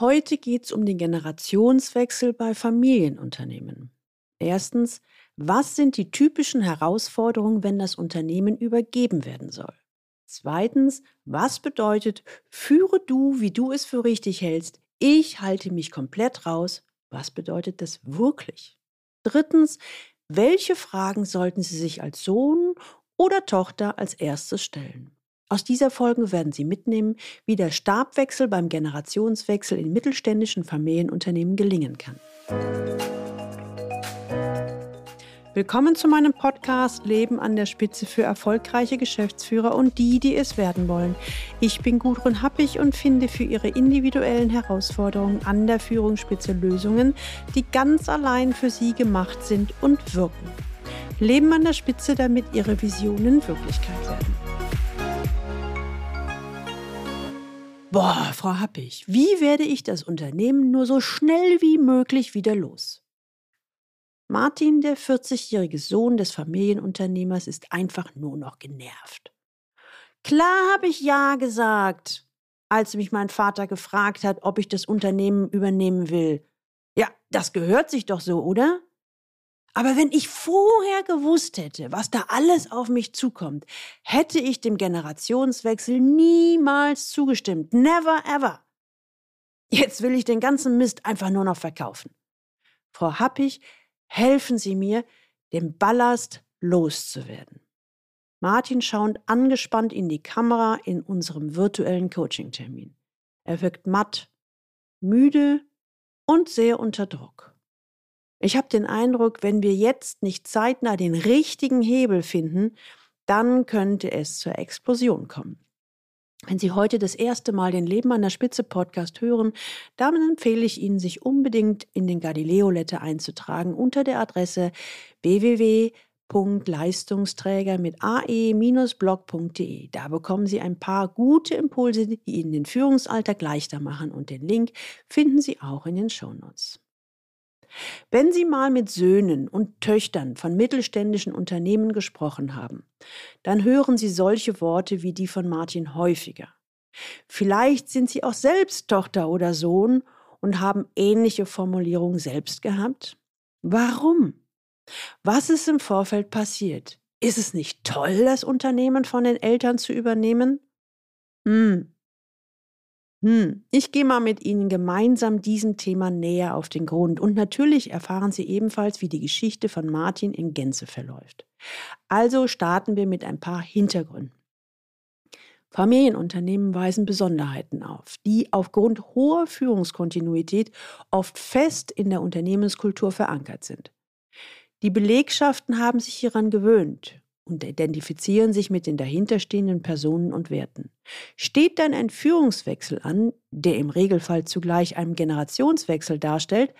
Heute geht es um den Generationswechsel bei Familienunternehmen. Erstens, was sind die typischen Herausforderungen, wenn das Unternehmen übergeben werden soll? Zweitens, was bedeutet, führe du, wie du es für richtig hältst, ich halte mich komplett raus, was bedeutet das wirklich? Drittens, welche Fragen sollten Sie sich als Sohn oder Tochter als erstes stellen? Aus dieser Folge werden Sie mitnehmen, wie der Stabwechsel beim Generationswechsel in mittelständischen Familienunternehmen gelingen kann. Willkommen zu meinem Podcast Leben an der Spitze für erfolgreiche Geschäftsführer und die, die es werden wollen. Ich bin Gudrun Happig und finde für Ihre individuellen Herausforderungen an der Führungsspitze Lösungen, die ganz allein für Sie gemacht sind und wirken. Leben an der Spitze, damit Ihre Visionen Wirklichkeit werden. Boah, Frau Happig, wie werde ich das Unternehmen nur so schnell wie möglich wieder los? Martin, der 40-jährige Sohn des Familienunternehmers, ist einfach nur noch genervt. Klar habe ich Ja gesagt, als mich mein Vater gefragt hat, ob ich das Unternehmen übernehmen will. Ja, das gehört sich doch so, oder? Aber wenn ich vorher gewusst hätte, was da alles auf mich zukommt, hätte ich dem Generationswechsel niemals zugestimmt. Never ever. Jetzt will ich den ganzen Mist einfach nur noch verkaufen. Frau Happig helfen Sie mir, den Ballast loszuwerden. Martin schaut angespannt in die Kamera in unserem virtuellen Coaching-Termin. Er wirkt matt, müde und sehr unter Druck. Ich habe den Eindruck, wenn wir jetzt nicht zeitnah den richtigen Hebel finden, dann könnte es zur Explosion kommen. Wenn Sie heute das erste Mal den Leben an der Spitze Podcast hören, dann empfehle ich Ihnen, sich unbedingt in den Galileo Letter einzutragen unter der Adresse www.leistungsträger mit ae-blog.de. Da bekommen Sie ein paar gute Impulse, die Ihnen den Führungsalltag leichter machen und den Link finden Sie auch in den Shownotes. Wenn Sie mal mit Söhnen und Töchtern von mittelständischen Unternehmen gesprochen haben, dann hören Sie solche Worte wie die von Martin häufiger. Vielleicht sind Sie auch selbst Tochter oder Sohn und haben ähnliche Formulierungen selbst gehabt. Warum? Was ist im Vorfeld passiert? Ist es nicht toll, das Unternehmen von den Eltern zu übernehmen? Hm, hm, ich gehe mal mit Ihnen gemeinsam diesem Thema näher auf den Grund. Und natürlich erfahren Sie ebenfalls, wie die Geschichte von Martin in Gänze verläuft. Also starten wir mit ein paar Hintergründen. Familienunternehmen weisen Besonderheiten auf, die aufgrund hoher Führungskontinuität oft fest in der Unternehmenskultur verankert sind. Die Belegschaften haben sich hieran gewöhnt und identifizieren sich mit den dahinterstehenden Personen und Werten. Steht dann ein Führungswechsel an, der im Regelfall zugleich einen Generationswechsel darstellt,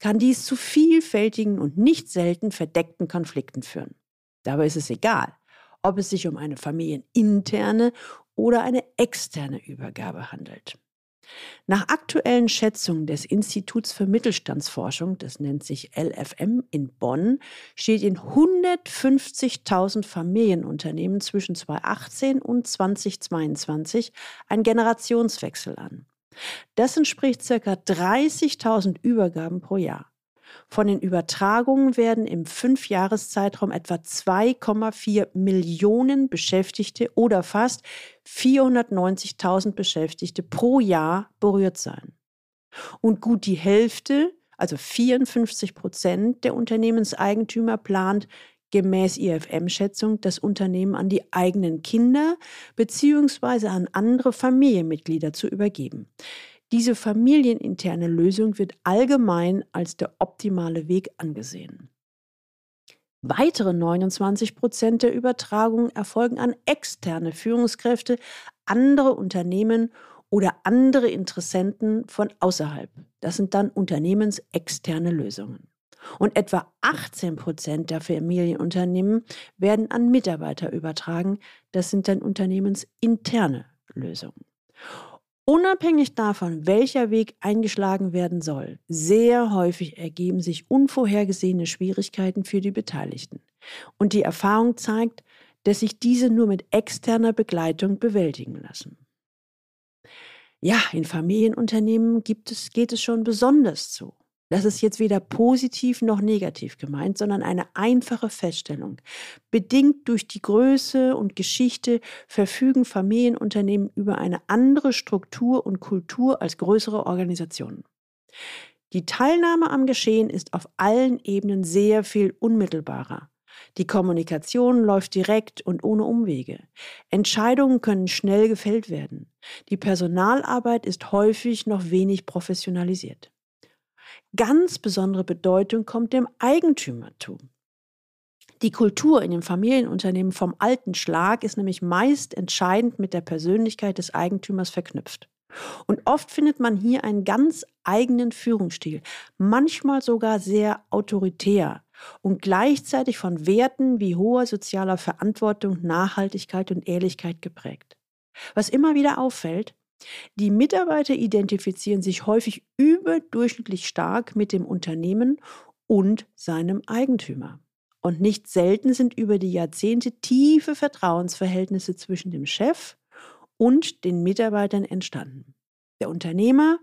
kann dies zu vielfältigen und nicht selten verdeckten Konflikten führen. Dabei ist es egal, ob es sich um eine familieninterne oder eine externe Übergabe handelt. Nach aktuellen Schätzungen des Instituts für Mittelstandsforschung, das nennt sich LFM in Bonn, steht in 150.000 Familienunternehmen zwischen 2018 und 2022 ein Generationswechsel an. Das entspricht ca. 30.000 Übergaben pro Jahr. Von den Übertragungen werden im Fünfjahreszeitraum etwa 2,4 Millionen Beschäftigte oder fast 490.000 Beschäftigte pro Jahr berührt sein. Und gut die Hälfte, also 54 Prozent der Unternehmenseigentümer plant gemäß IFM-Schätzung das Unternehmen an die eigenen Kinder bzw. an andere Familienmitglieder zu übergeben. Diese familieninterne Lösung wird allgemein als der optimale Weg angesehen. Weitere 29 Prozent der Übertragungen erfolgen an externe Führungskräfte, andere Unternehmen oder andere Interessenten von außerhalb. Das sind dann unternehmensexterne Lösungen. Und etwa 18 Prozent der Familienunternehmen werden an Mitarbeiter übertragen. Das sind dann unternehmensinterne Lösungen. Unabhängig davon, welcher Weg eingeschlagen werden soll, sehr häufig ergeben sich unvorhergesehene Schwierigkeiten für die Beteiligten. Und die Erfahrung zeigt, dass sich diese nur mit externer Begleitung bewältigen lassen. Ja, in Familienunternehmen gibt es, geht es schon besonders zu. Das ist jetzt weder positiv noch negativ gemeint, sondern eine einfache Feststellung. Bedingt durch die Größe und Geschichte verfügen Familienunternehmen über eine andere Struktur und Kultur als größere Organisationen. Die Teilnahme am Geschehen ist auf allen Ebenen sehr viel unmittelbarer. Die Kommunikation läuft direkt und ohne Umwege. Entscheidungen können schnell gefällt werden. Die Personalarbeit ist häufig noch wenig professionalisiert. Ganz besondere Bedeutung kommt dem Eigentümertum. Die Kultur in dem Familienunternehmen vom alten Schlag ist nämlich meist entscheidend mit der Persönlichkeit des Eigentümers verknüpft. Und oft findet man hier einen ganz eigenen Führungsstil, manchmal sogar sehr autoritär und gleichzeitig von Werten wie hoher sozialer Verantwortung, Nachhaltigkeit und Ehrlichkeit geprägt. Was immer wieder auffällt, die Mitarbeiter identifizieren sich häufig überdurchschnittlich stark mit dem Unternehmen und seinem Eigentümer. Und nicht selten sind über die Jahrzehnte tiefe Vertrauensverhältnisse zwischen dem Chef und den Mitarbeitern entstanden. Der Unternehmer,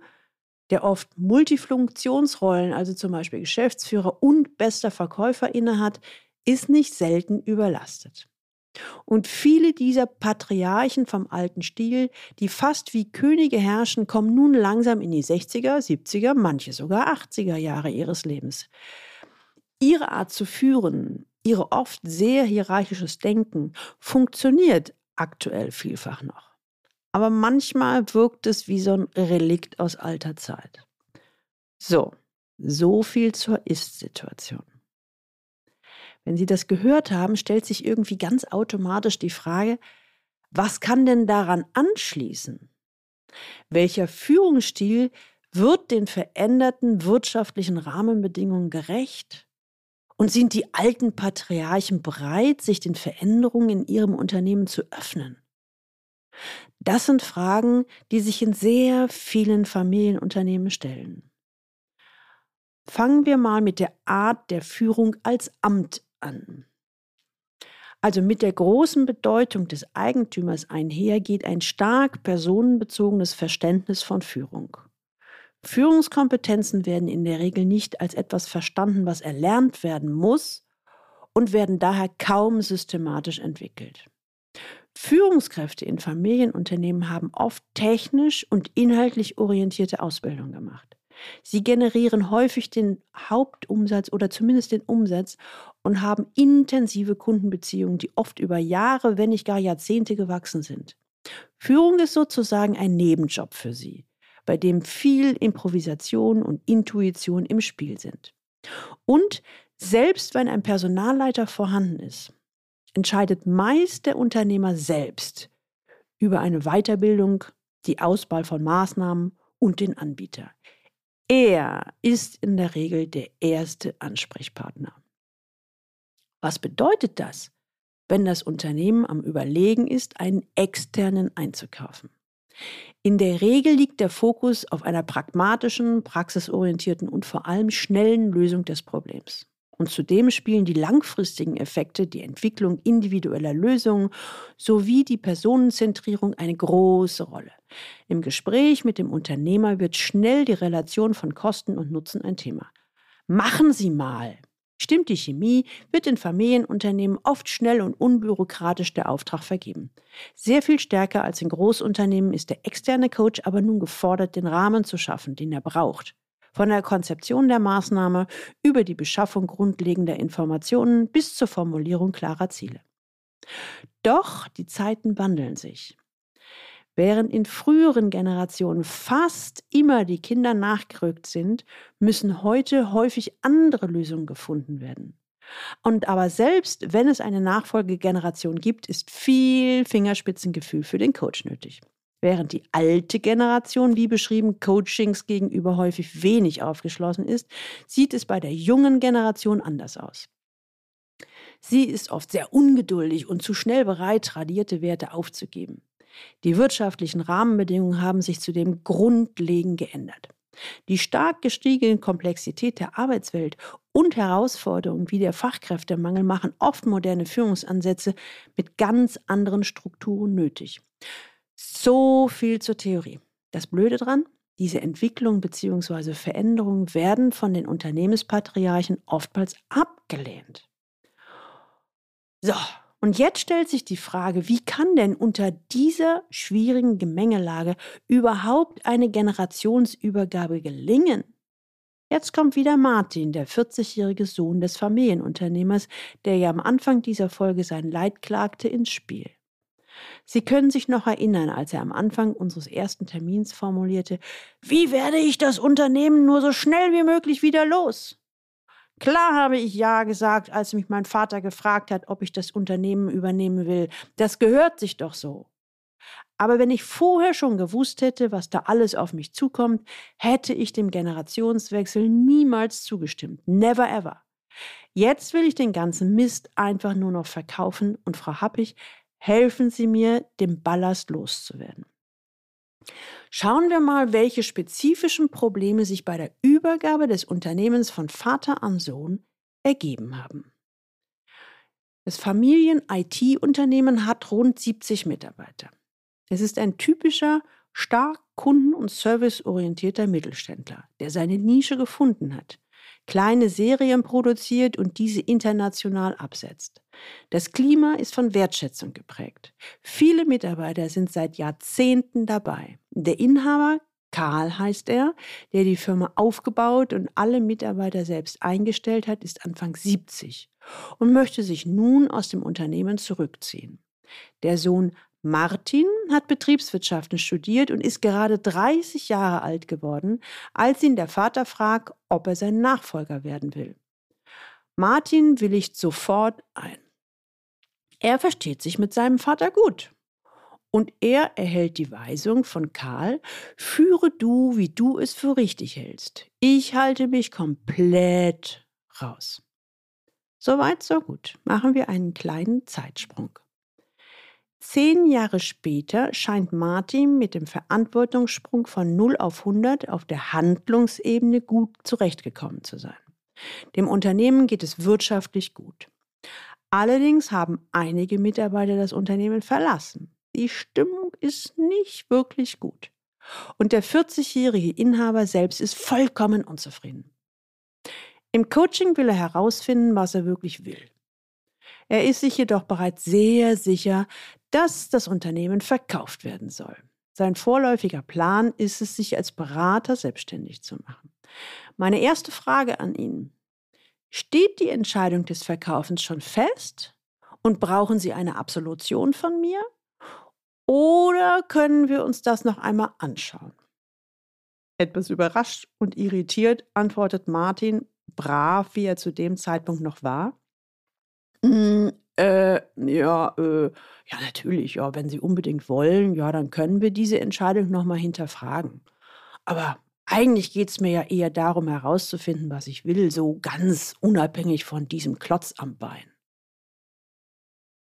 der oft Multifunktionsrollen, also zum Beispiel Geschäftsführer und bester Verkäufer innehat, ist nicht selten überlastet. Und viele dieser Patriarchen vom alten Stil, die fast wie Könige herrschen, kommen nun langsam in die 60er, 70er, manche sogar 80er Jahre ihres Lebens. Ihre Art zu führen, ihre oft sehr hierarchisches Denken funktioniert aktuell vielfach noch. Aber manchmal wirkt es wie so ein Relikt aus alter Zeit. So, so viel zur Ist-Situation. Wenn Sie das gehört haben, stellt sich irgendwie ganz automatisch die Frage, was kann denn daran anschließen? Welcher Führungsstil wird den veränderten wirtschaftlichen Rahmenbedingungen gerecht? Und sind die alten Patriarchen bereit, sich den Veränderungen in ihrem Unternehmen zu öffnen? Das sind Fragen, die sich in sehr vielen Familienunternehmen stellen. Fangen wir mal mit der Art der Führung als Amt an. Also mit der großen Bedeutung des Eigentümers einher geht ein stark personenbezogenes Verständnis von Führung. Führungskompetenzen werden in der Regel nicht als etwas verstanden, was erlernt werden muss und werden daher kaum systematisch entwickelt. Führungskräfte in Familienunternehmen haben oft technisch und inhaltlich orientierte Ausbildung gemacht. Sie generieren häufig den Hauptumsatz oder zumindest den Umsatz und haben intensive Kundenbeziehungen, die oft über Jahre, wenn nicht gar Jahrzehnte gewachsen sind. Führung ist sozusagen ein Nebenjob für sie, bei dem viel Improvisation und Intuition im Spiel sind. Und selbst wenn ein Personalleiter vorhanden ist, entscheidet meist der Unternehmer selbst über eine Weiterbildung, die Auswahl von Maßnahmen und den Anbieter. Er ist in der Regel der erste Ansprechpartner. Was bedeutet das, wenn das Unternehmen am Überlegen ist, einen externen einzukaufen? In der Regel liegt der Fokus auf einer pragmatischen, praxisorientierten und vor allem schnellen Lösung des Problems. Und zudem spielen die langfristigen Effekte, die Entwicklung individueller Lösungen sowie die Personenzentrierung eine große Rolle. Im Gespräch mit dem Unternehmer wird schnell die Relation von Kosten und Nutzen ein Thema. Machen Sie mal. Stimmt die Chemie, wird in Familienunternehmen oft schnell und unbürokratisch der Auftrag vergeben. Sehr viel stärker als in Großunternehmen ist der externe Coach aber nun gefordert, den Rahmen zu schaffen, den er braucht von der Konzeption der Maßnahme über die Beschaffung grundlegender Informationen bis zur Formulierung klarer Ziele. Doch die Zeiten wandeln sich. Während in früheren Generationen fast immer die Kinder nachgerückt sind, müssen heute häufig andere Lösungen gefunden werden. Und aber selbst wenn es eine Nachfolgegeneration gibt, ist viel Fingerspitzengefühl für den Coach nötig. Während die alte Generation, wie beschrieben, Coachings gegenüber häufig wenig aufgeschlossen ist, sieht es bei der jungen Generation anders aus. Sie ist oft sehr ungeduldig und zu schnell bereit, tradierte Werte aufzugeben. Die wirtschaftlichen Rahmenbedingungen haben sich zudem grundlegend geändert. Die stark gestiegene Komplexität der Arbeitswelt und Herausforderungen wie der Fachkräftemangel machen oft moderne Führungsansätze mit ganz anderen Strukturen nötig. So viel zur Theorie. Das Blöde dran, diese Entwicklung bzw. Veränderungen werden von den Unternehmenspatriarchen oftmals abgelehnt. So, und jetzt stellt sich die Frage, wie kann denn unter dieser schwierigen Gemengelage überhaupt eine Generationsübergabe gelingen? Jetzt kommt wieder Martin, der 40-jährige Sohn des Familienunternehmers, der ja am Anfang dieser Folge sein Leid klagte, ins Spiel. Sie können sich noch erinnern, als er am Anfang unseres ersten Termins formulierte, wie werde ich das Unternehmen nur so schnell wie möglich wieder los? Klar habe ich Ja gesagt, als mich mein Vater gefragt hat, ob ich das Unternehmen übernehmen will. Das gehört sich doch so. Aber wenn ich vorher schon gewusst hätte, was da alles auf mich zukommt, hätte ich dem Generationswechsel niemals zugestimmt. Never ever. Jetzt will ich den ganzen Mist einfach nur noch verkaufen und Frau Happig, helfen Sie mir, dem Ballast loszuwerden. Schauen wir mal, welche spezifischen Probleme sich bei der Übergabe des Unternehmens von Vater an Sohn ergeben haben. Das Familien-IT-Unternehmen hat rund 70 Mitarbeiter. Es ist ein typischer, stark kunden- und serviceorientierter Mittelständler, der seine Nische gefunden hat, kleine Serien produziert und diese international absetzt. Das Klima ist von Wertschätzung geprägt. Viele Mitarbeiter sind seit Jahrzehnten dabei. Der Inhaber, Karl heißt er, der die Firma aufgebaut und alle Mitarbeiter selbst eingestellt hat, ist Anfang 70 und möchte sich nun aus dem Unternehmen zurückziehen. Der Sohn Martin hat Betriebswirtschaften studiert und ist gerade 30 Jahre alt geworden, als ihn der Vater fragt, ob er sein Nachfolger werden will. Martin willigt sofort ein. Er versteht sich mit seinem Vater gut. Und er erhält die Weisung von Karl, führe du, wie du es für richtig hältst. Ich halte mich komplett raus. Soweit, so gut. Machen wir einen kleinen Zeitsprung. Zehn Jahre später scheint Martin mit dem Verantwortungssprung von 0 auf 100 auf der Handlungsebene gut zurechtgekommen zu sein. Dem Unternehmen geht es wirtschaftlich gut. Allerdings haben einige Mitarbeiter das Unternehmen verlassen. Die Stimmung ist nicht wirklich gut. Und der 40-jährige Inhaber selbst ist vollkommen unzufrieden. Im Coaching will er herausfinden, was er wirklich will. Er ist sich jedoch bereits sehr sicher, dass das Unternehmen verkauft werden soll. Sein vorläufiger Plan ist es, sich als Berater selbstständig zu machen. Meine erste Frage an ihn. Steht die Entscheidung des Verkaufens schon fest? Und brauchen Sie eine Absolution von mir? Oder können wir uns das noch einmal anschauen? Etwas überrascht und irritiert antwortet Martin, brav wie er zu dem Zeitpunkt noch war. Äh, ja, äh, ja, natürlich, ja, wenn Sie unbedingt wollen, ja, dann können wir diese Entscheidung nochmal hinterfragen. Aber eigentlich geht es mir ja eher darum herauszufinden, was ich will, so ganz unabhängig von diesem Klotz am Bein.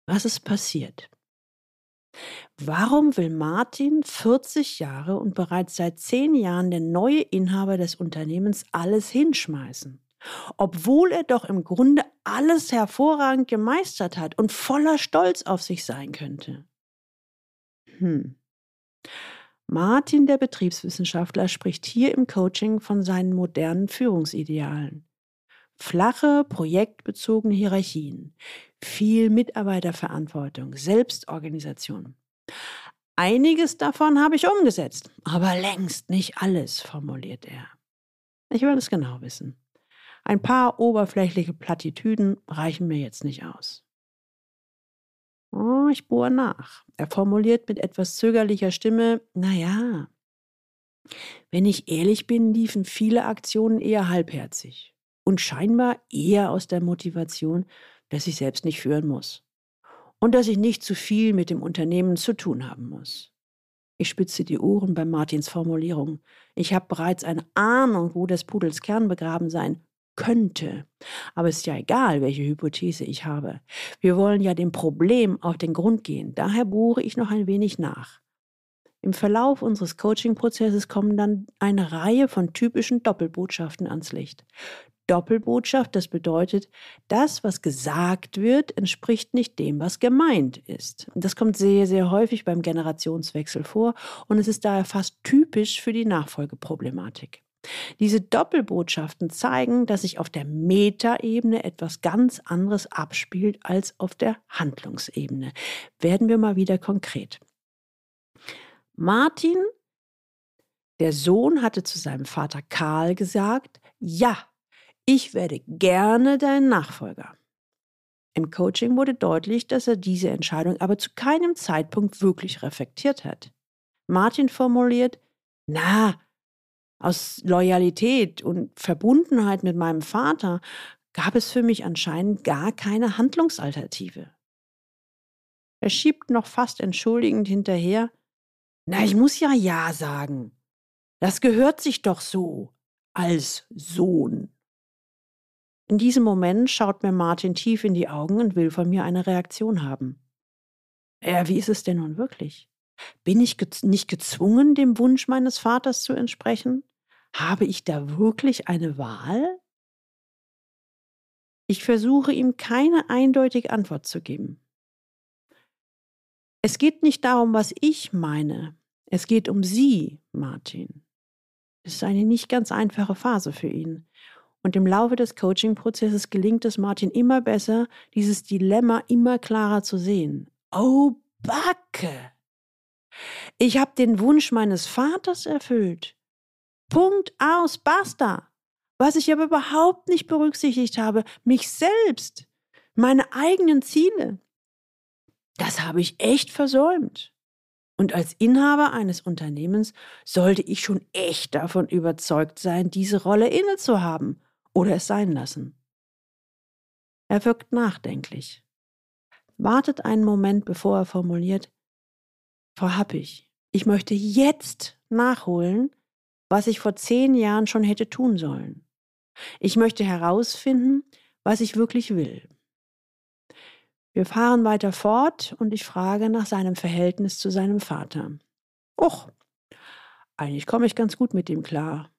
Was ist passiert? Warum will Martin 40 Jahre und bereits seit 10 Jahren der neue Inhaber des Unternehmens alles hinschmeißen? Obwohl er doch im Grunde alles hervorragend gemeistert hat und voller Stolz auf sich sein könnte. Hm. Martin, der Betriebswissenschaftler, spricht hier im Coaching von seinen modernen Führungsidealen. Flache, projektbezogene Hierarchien, viel Mitarbeiterverantwortung, Selbstorganisation. Einiges davon habe ich umgesetzt, aber längst nicht alles, formuliert er. Ich will es genau wissen. Ein paar oberflächliche Plattitüden reichen mir jetzt nicht aus. Oh, ich bohre nach. Er formuliert mit etwas zögerlicher Stimme, naja, wenn ich ehrlich bin, liefen viele Aktionen eher halbherzig und scheinbar eher aus der Motivation, dass ich selbst nicht führen muss und dass ich nicht zu viel mit dem Unternehmen zu tun haben muss. Ich spitze die Ohren bei Martins Formulierung. Ich habe bereits eine Ahnung, wo des Pudels Kern begraben sein könnte. Aber es ist ja egal, welche Hypothese ich habe. Wir wollen ja dem Problem auf den Grund gehen. Daher bohre ich noch ein wenig nach. Im Verlauf unseres Coaching-Prozesses kommen dann eine Reihe von typischen Doppelbotschaften ans Licht. Doppelbotschaft, das bedeutet, das, was gesagt wird, entspricht nicht dem, was gemeint ist. Das kommt sehr, sehr häufig beim Generationswechsel vor und es ist daher fast typisch für die Nachfolgeproblematik. Diese Doppelbotschaften zeigen, dass sich auf der Metaebene etwas ganz anderes abspielt als auf der Handlungsebene. Werden wir mal wieder konkret. Martin, der Sohn, hatte zu seinem Vater Karl gesagt, ja, ich werde gerne dein Nachfolger. Im Coaching wurde deutlich, dass er diese Entscheidung aber zu keinem Zeitpunkt wirklich reflektiert hat. Martin formuliert, na, aus Loyalität und Verbundenheit mit meinem Vater gab es für mich anscheinend gar keine Handlungsalternative. Er schiebt noch fast entschuldigend hinterher, na, ich muss ja Ja sagen. Das gehört sich doch so als Sohn. In diesem Moment schaut mir Martin tief in die Augen und will von mir eine Reaktion haben. Ja, wie ist es denn nun wirklich? Bin ich ge nicht gezwungen, dem Wunsch meines Vaters zu entsprechen? Habe ich da wirklich eine Wahl? Ich versuche ihm keine eindeutige Antwort zu geben. Es geht nicht darum, was ich meine. Es geht um Sie, Martin. Es ist eine nicht ganz einfache Phase für ihn. Und im Laufe des Coaching-Prozesses gelingt es Martin immer besser, dieses Dilemma immer klarer zu sehen. Oh, Backe! Ich habe den Wunsch meines Vaters erfüllt. Punkt aus, basta. Was ich aber überhaupt nicht berücksichtigt habe, mich selbst, meine eigenen Ziele. Das habe ich echt versäumt. Und als Inhaber eines Unternehmens sollte ich schon echt davon überzeugt sein, diese Rolle innezuhaben oder es sein lassen. Er wirkt nachdenklich, wartet einen Moment, bevor er formuliert, Frau Happig, ich möchte jetzt nachholen, was ich vor zehn Jahren schon hätte tun sollen. Ich möchte herausfinden, was ich wirklich will. Wir fahren weiter fort und ich frage nach seinem Verhältnis zu seinem Vater. Och, eigentlich komme ich ganz gut mit ihm klar.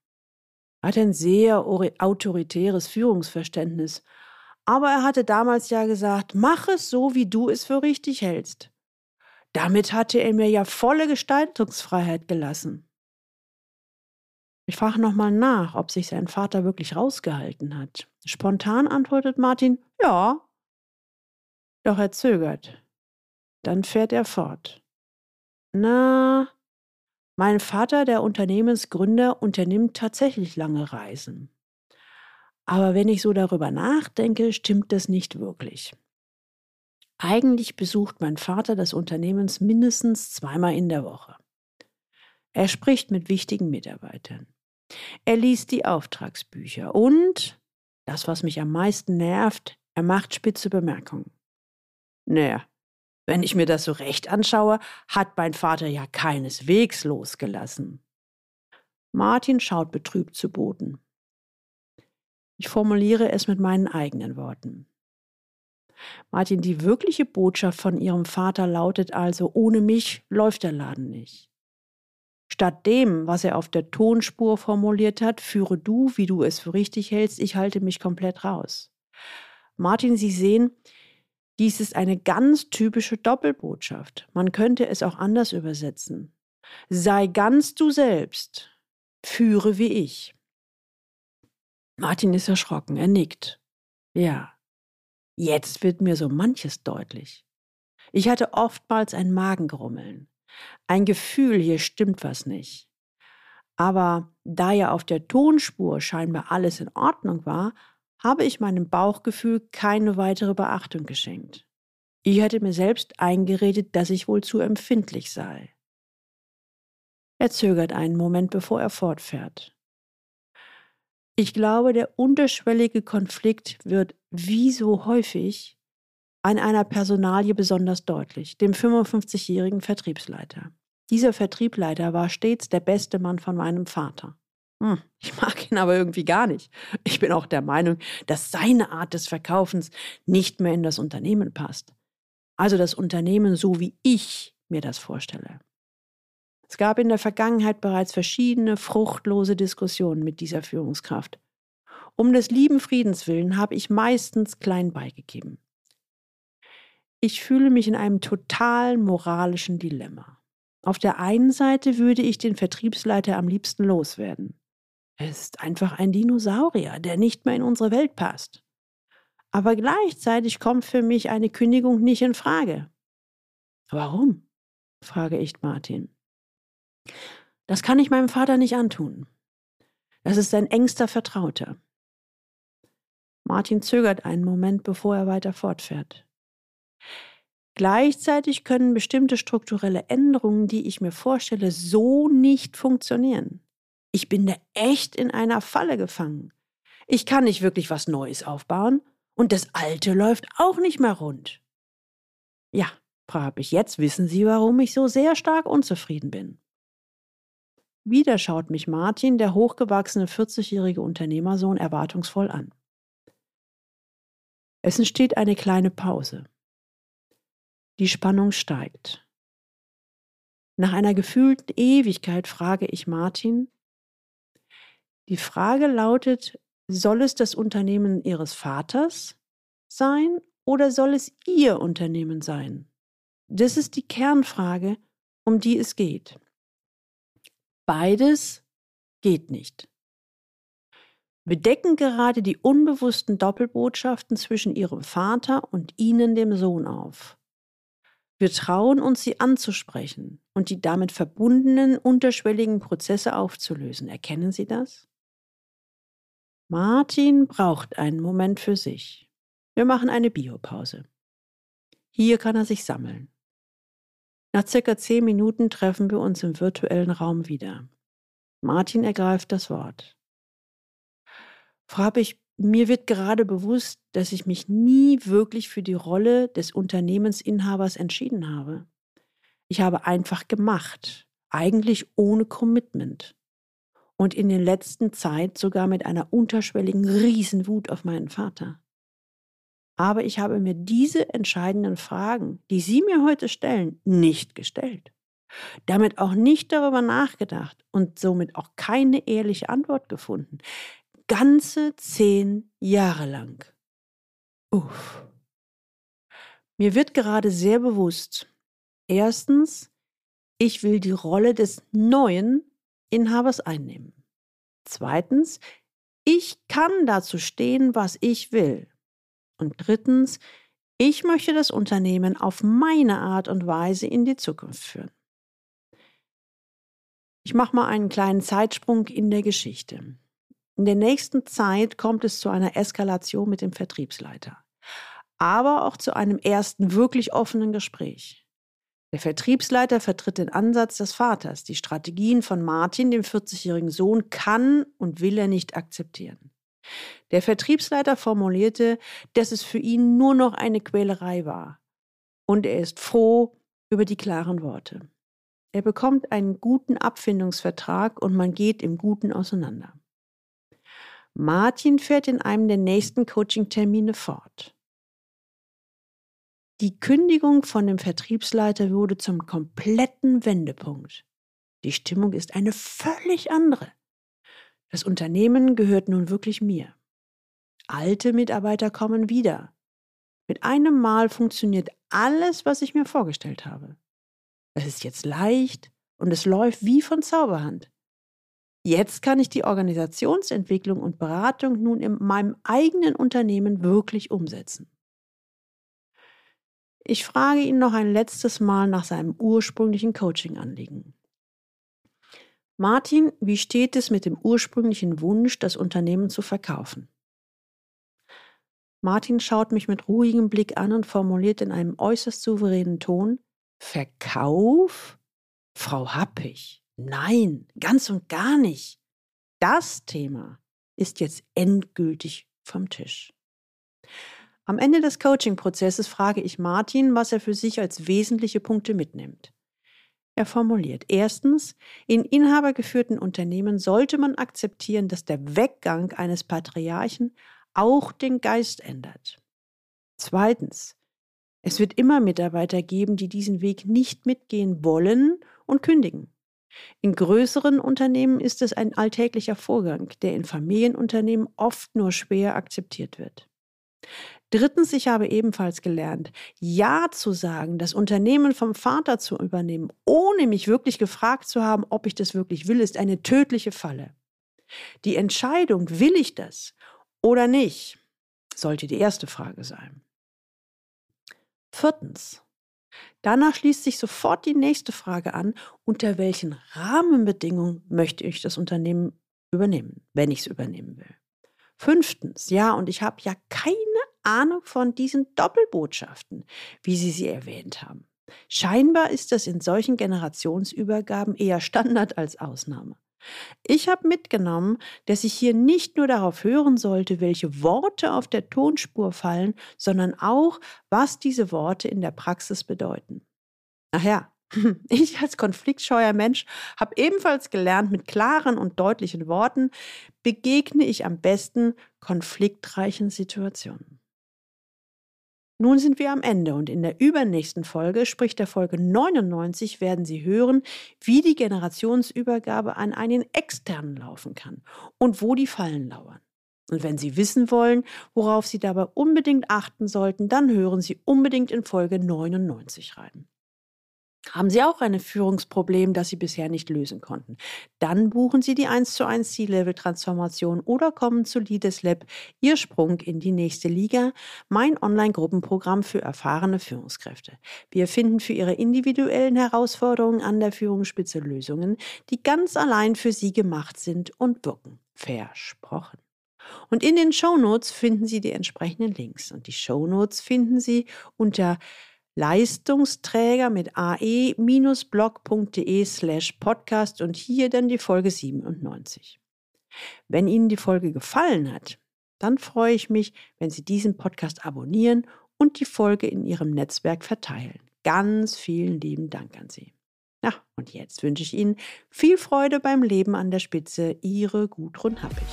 Er hatte ein sehr autoritäres Führungsverständnis, aber er hatte damals ja gesagt, mach es so, wie du es für richtig hältst. Damit hatte er mir ja volle Gestaltungsfreiheit gelassen. Ich frage nochmal nach, ob sich sein Vater wirklich rausgehalten hat. Spontan antwortet Martin, ja. Doch er zögert. Dann fährt er fort. Na, mein Vater, der Unternehmensgründer, unternimmt tatsächlich lange Reisen. Aber wenn ich so darüber nachdenke, stimmt das nicht wirklich. Eigentlich besucht mein Vater das Unternehmens mindestens zweimal in der Woche. Er spricht mit wichtigen Mitarbeitern. Er liest die Auftragsbücher und, das, was mich am meisten nervt, er macht spitze Bemerkungen. Naja, wenn ich mir das so recht anschaue, hat mein Vater ja keineswegs losgelassen. Martin schaut betrübt zu Boden. Ich formuliere es mit meinen eigenen Worten. Martin, die wirkliche Botschaft von ihrem Vater lautet also, ohne mich läuft der Laden nicht. Statt dem, was er auf der Tonspur formuliert hat, führe du, wie du es für richtig hältst, ich halte mich komplett raus. Martin, Sie sehen, dies ist eine ganz typische Doppelbotschaft. Man könnte es auch anders übersetzen. Sei ganz du selbst, führe wie ich. Martin ist erschrocken, er nickt. Ja, Jetzt wird mir so manches deutlich. Ich hatte oftmals ein Magengrummeln, ein Gefühl, hier stimmt was nicht. Aber da ja auf der Tonspur scheinbar alles in Ordnung war, habe ich meinem Bauchgefühl keine weitere Beachtung geschenkt. Ich hatte mir selbst eingeredet, dass ich wohl zu empfindlich sei. Er zögert einen Moment, bevor er fortfährt. Ich glaube, der unterschwellige Konflikt wird wie so häufig an einer Personalie besonders deutlich, dem 55-jährigen Vertriebsleiter. Dieser Vertriebsleiter war stets der beste Mann von meinem Vater. Hm, ich mag ihn aber irgendwie gar nicht. Ich bin auch der Meinung, dass seine Art des Verkaufens nicht mehr in das Unternehmen passt. Also das Unternehmen so, wie ich mir das vorstelle. Es gab in der Vergangenheit bereits verschiedene fruchtlose Diskussionen mit dieser Führungskraft. Um des lieben Friedens willen habe ich meistens klein beigegeben. Ich fühle mich in einem totalen moralischen Dilemma. Auf der einen Seite würde ich den Vertriebsleiter am liebsten loswerden. Er ist einfach ein Dinosaurier, der nicht mehr in unsere Welt passt. Aber gleichzeitig kommt für mich eine Kündigung nicht in Frage. Warum? frage ich Martin. Das kann ich meinem Vater nicht antun. Das ist sein engster Vertrauter. Martin zögert einen Moment, bevor er weiter fortfährt. Gleichzeitig können bestimmte strukturelle Änderungen, die ich mir vorstelle, so nicht funktionieren. Ich bin da echt in einer Falle gefangen. Ich kann nicht wirklich was Neues aufbauen und das Alte läuft auch nicht mehr rund. Ja, frage ich, jetzt wissen Sie, warum ich so sehr stark unzufrieden bin. Wieder schaut mich Martin, der hochgewachsene 40-jährige Unternehmersohn, erwartungsvoll an. Es entsteht eine kleine Pause. Die Spannung steigt. Nach einer gefühlten Ewigkeit frage ich Martin, die Frage lautet, soll es das Unternehmen Ihres Vaters sein oder soll es Ihr Unternehmen sein? Das ist die Kernfrage, um die es geht. Beides geht nicht. Wir decken gerade die unbewussten Doppelbotschaften zwischen Ihrem Vater und Ihnen, dem Sohn, auf. Wir trauen uns, sie anzusprechen und die damit verbundenen unterschwelligen Prozesse aufzulösen. Erkennen Sie das? Martin braucht einen Moment für sich. Wir machen eine Biopause. Hier kann er sich sammeln. Nach circa zehn Minuten treffen wir uns im virtuellen Raum wieder. Martin ergreift das Wort. Frau ich, mir wird gerade bewusst, dass ich mich nie wirklich für die Rolle des Unternehmensinhabers entschieden habe. Ich habe einfach gemacht, eigentlich ohne Commitment und in der letzten Zeit sogar mit einer unterschwelligen Riesenwut auf meinen Vater. Aber ich habe mir diese entscheidenden Fragen, die Sie mir heute stellen, nicht gestellt. Damit auch nicht darüber nachgedacht und somit auch keine ehrliche Antwort gefunden. Ganze zehn Jahre lang. Uff. Mir wird gerade sehr bewusst, erstens, ich will die Rolle des Neuen Inhabers einnehmen. Zweitens, ich kann dazu stehen, was ich will. Und drittens, ich möchte das Unternehmen auf meine Art und Weise in die Zukunft führen. Ich mache mal einen kleinen Zeitsprung in der Geschichte. In der nächsten Zeit kommt es zu einer Eskalation mit dem Vertriebsleiter, aber auch zu einem ersten wirklich offenen Gespräch. Der Vertriebsleiter vertritt den Ansatz des Vaters. Die Strategien von Martin, dem 40-jährigen Sohn, kann und will er nicht akzeptieren. Der Vertriebsleiter formulierte, dass es für ihn nur noch eine Quälerei war. Und er ist froh über die klaren Worte. Er bekommt einen guten Abfindungsvertrag und man geht im Guten auseinander. Martin fährt in einem der nächsten Coaching-Termine fort. Die Kündigung von dem Vertriebsleiter wurde zum kompletten Wendepunkt. Die Stimmung ist eine völlig andere. Das Unternehmen gehört nun wirklich mir. Alte Mitarbeiter kommen wieder. Mit einem Mal funktioniert alles, was ich mir vorgestellt habe. Es ist jetzt leicht und es läuft wie von Zauberhand. Jetzt kann ich die Organisationsentwicklung und Beratung nun in meinem eigenen Unternehmen wirklich umsetzen. Ich frage ihn noch ein letztes Mal nach seinem ursprünglichen Coaching-Anliegen. Martin, wie steht es mit dem ursprünglichen Wunsch, das Unternehmen zu verkaufen? Martin schaut mich mit ruhigem Blick an und formuliert in einem äußerst souveränen Ton Verkauf? Frau Happig, nein, ganz und gar nicht. Das Thema ist jetzt endgültig vom Tisch. Am Ende des Coaching-Prozesses frage ich Martin, was er für sich als wesentliche Punkte mitnimmt. Er formuliert erstens, in inhabergeführten Unternehmen sollte man akzeptieren, dass der Weggang eines Patriarchen auch den Geist ändert. Zweitens, es wird immer Mitarbeiter geben, die diesen Weg nicht mitgehen wollen und kündigen. In größeren Unternehmen ist es ein alltäglicher Vorgang, der in Familienunternehmen oft nur schwer akzeptiert wird. Drittens, ich habe ebenfalls gelernt, Ja zu sagen, das Unternehmen vom Vater zu übernehmen, ohne mich wirklich gefragt zu haben, ob ich das wirklich will, ist eine tödliche Falle. Die Entscheidung, will ich das oder nicht, sollte die erste Frage sein. Viertens, danach schließt sich sofort die nächste Frage an, unter welchen Rahmenbedingungen möchte ich das Unternehmen übernehmen, wenn ich es übernehmen will. Fünftens, ja, und ich habe ja keine Ahnung von diesen Doppelbotschaften, wie Sie sie erwähnt haben. Scheinbar ist das in solchen Generationsübergaben eher Standard als Ausnahme. Ich habe mitgenommen, dass ich hier nicht nur darauf hören sollte, welche Worte auf der Tonspur fallen, sondern auch, was diese Worte in der Praxis bedeuten. Ach ja, ich als konfliktscheuer Mensch habe ebenfalls gelernt, mit klaren und deutlichen Worten begegne ich am besten konfliktreichen Situationen. Nun sind wir am Ende und in der übernächsten Folge, sprich der Folge 99, werden Sie hören, wie die Generationsübergabe an einen externen laufen kann und wo die Fallen lauern. Und wenn Sie wissen wollen, worauf Sie dabei unbedingt achten sollten, dann hören Sie unbedingt in Folge 99 rein. Haben Sie auch ein Führungsproblem, das Sie bisher nicht lösen konnten? Dann buchen Sie die 1 zu 1 C-Level-Transformation oder kommen zu Leaders Lab, Ihr Sprung in die nächste Liga, mein Online-Gruppenprogramm für erfahrene Führungskräfte. Wir finden für Ihre individuellen Herausforderungen an der Führungsspitze Lösungen, die ganz allein für Sie gemacht sind und wirken. Versprochen. Und in den Shownotes finden Sie die entsprechenden Links. Und die Shownotes finden Sie unter Leistungsträger mit ae-blog.de slash podcast und hier dann die Folge 97. Wenn Ihnen die Folge gefallen hat, dann freue ich mich, wenn Sie diesen Podcast abonnieren und die Folge in Ihrem Netzwerk verteilen. Ganz vielen lieben Dank an Sie. Ja, und jetzt wünsche ich Ihnen viel Freude beim Leben an der Spitze. Ihre Gudrun Happig.